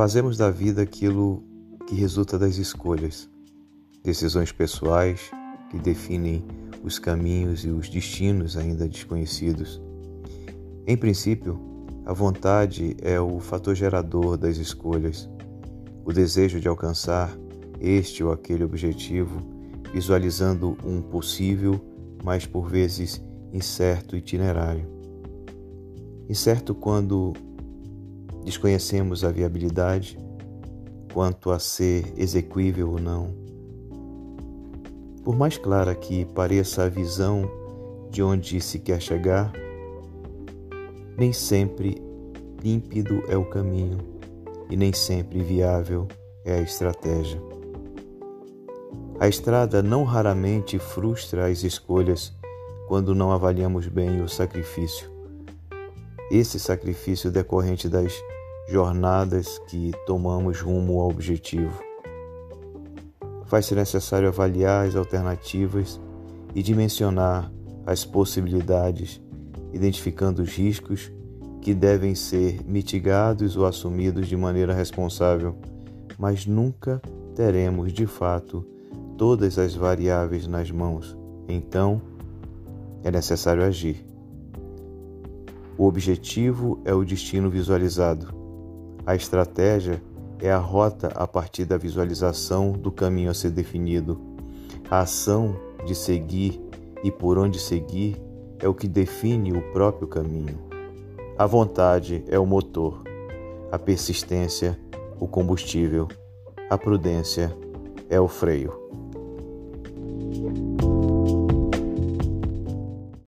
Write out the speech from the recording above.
Fazemos da vida aquilo que resulta das escolhas, decisões pessoais que definem os caminhos e os destinos ainda desconhecidos. Em princípio, a vontade é o fator gerador das escolhas, o desejo de alcançar este ou aquele objetivo, visualizando um possível, mas por vezes incerto itinerário. Incerto quando desconhecemos a viabilidade, quanto a ser execuível ou não. Por mais clara que pareça a visão de onde se quer chegar, nem sempre límpido é o caminho e nem sempre viável é a estratégia. A estrada não raramente frustra as escolhas quando não avaliamos bem o sacrifício. Esse sacrifício decorrente das jornadas que tomamos rumo ao objetivo. Faz-se necessário avaliar as alternativas e dimensionar as possibilidades, identificando os riscos que devem ser mitigados ou assumidos de maneira responsável, mas nunca teremos de fato todas as variáveis nas mãos. Então, é necessário agir. O objetivo é o destino visualizado. A estratégia é a rota a partir da visualização do caminho a ser definido. A ação de seguir e por onde seguir é o que define o próprio caminho. A vontade é o motor, a persistência, o combustível, a prudência é o freio.